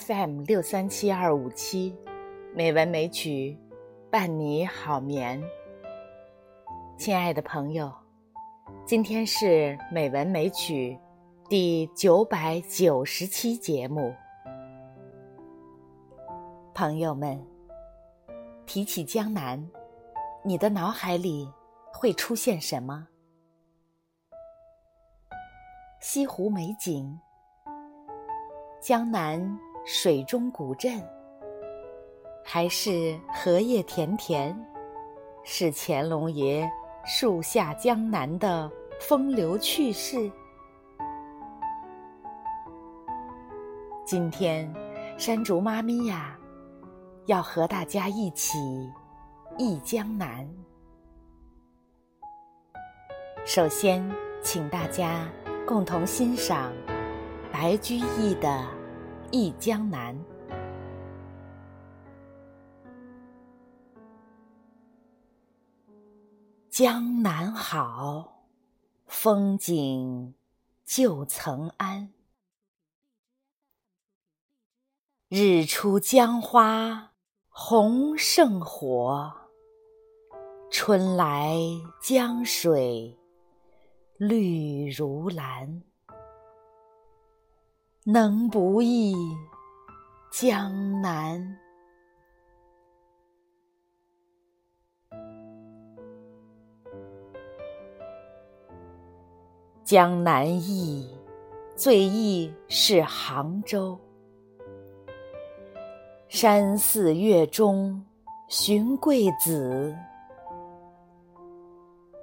FM 六三七二五七，美文美曲伴你好眠。亲爱的朋友，今天是美文美曲第九百九十期节目。朋友们，提起江南，你的脑海里会出现什么？西湖美景，江南水中古镇，还是荷叶田田，是乾隆爷？树下江南的风流趣事。今天，山竹妈咪呀，要和大家一起忆江南。首先，请大家共同欣赏白居易的《忆江南》。江南好，风景旧曾谙。日出江花红胜火，春来江水绿如蓝。能不忆江南？江南忆，最忆是杭州。山寺月中寻桂子，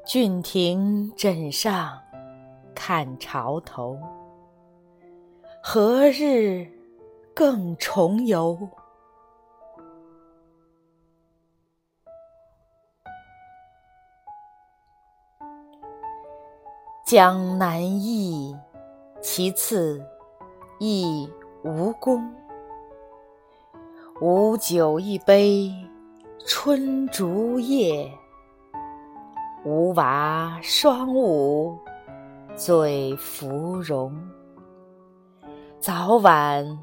郡亭枕上看潮头。何日更重游？江南忆，其次忆吴宫。吴酒一杯春竹叶，吴娃双舞醉芙蓉。早晚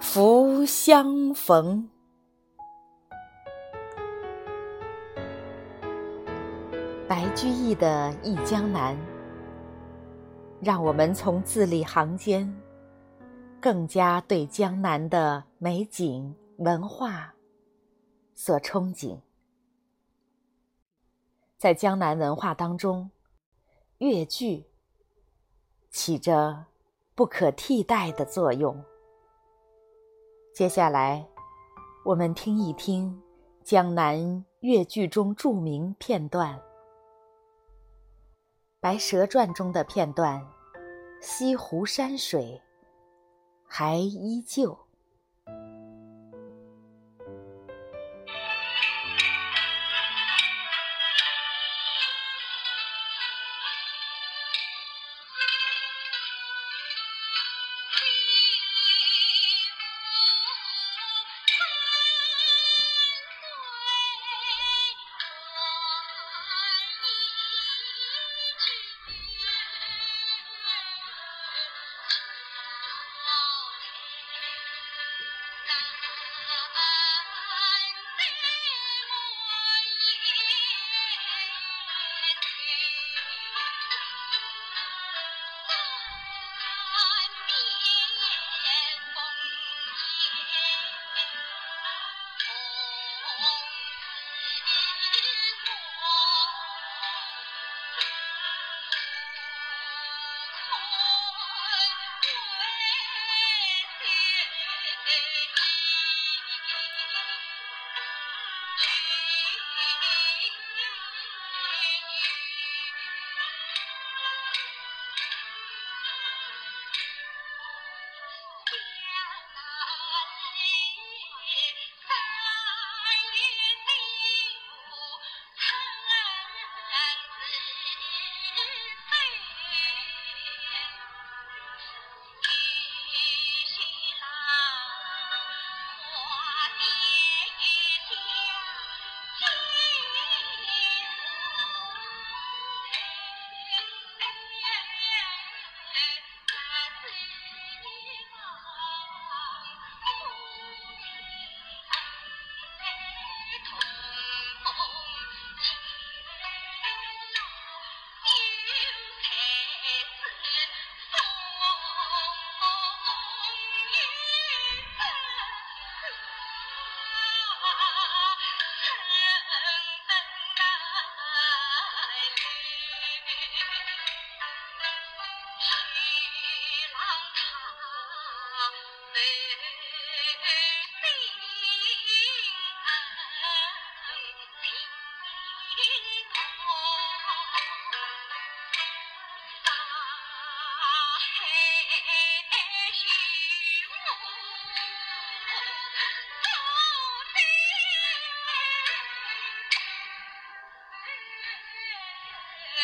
复相逢。白居易的《忆江南》。让我们从字里行间，更加对江南的美景文化所憧憬。在江南文化当中，越剧起着不可替代的作用。接下来，我们听一听江南越剧中著名片段。《白蛇传》中的片段，西湖山水还依旧。北京去向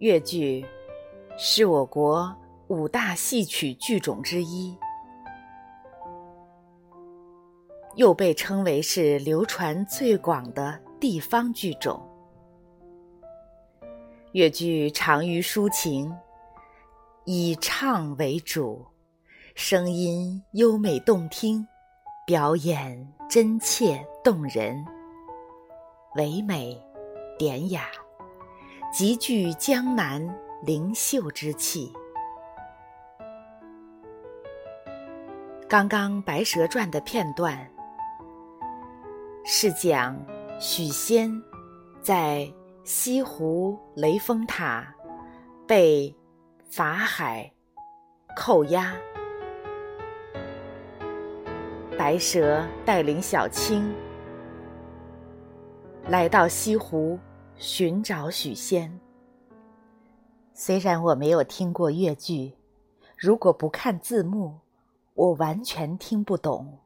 越剧是我国五大戏曲剧种之一，又被称为是流传最广的地方剧种。越剧长于抒情，以唱为主，声音优美动听，表演真切动人，唯美典雅。极具江南灵秀之气。刚刚《白蛇传》的片段，是讲许仙在西湖雷峰塔被法海扣押，白蛇带领小青来到西湖。寻找许仙。虽然我没有听过越剧，如果不看字幕，我完全听不懂。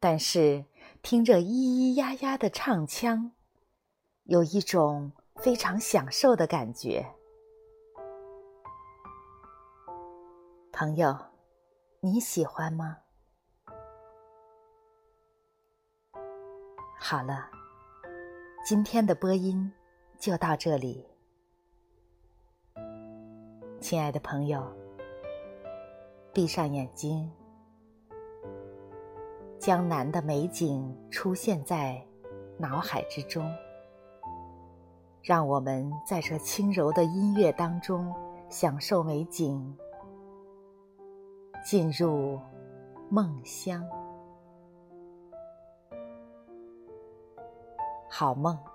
但是听着咿咿呀呀的唱腔，有一种非常享受的感觉。朋友，你喜欢吗？好了。今天的播音就到这里，亲爱的朋友，闭上眼睛，江南的美景出现在脑海之中，让我们在这轻柔的音乐当中享受美景，进入梦乡。好梦。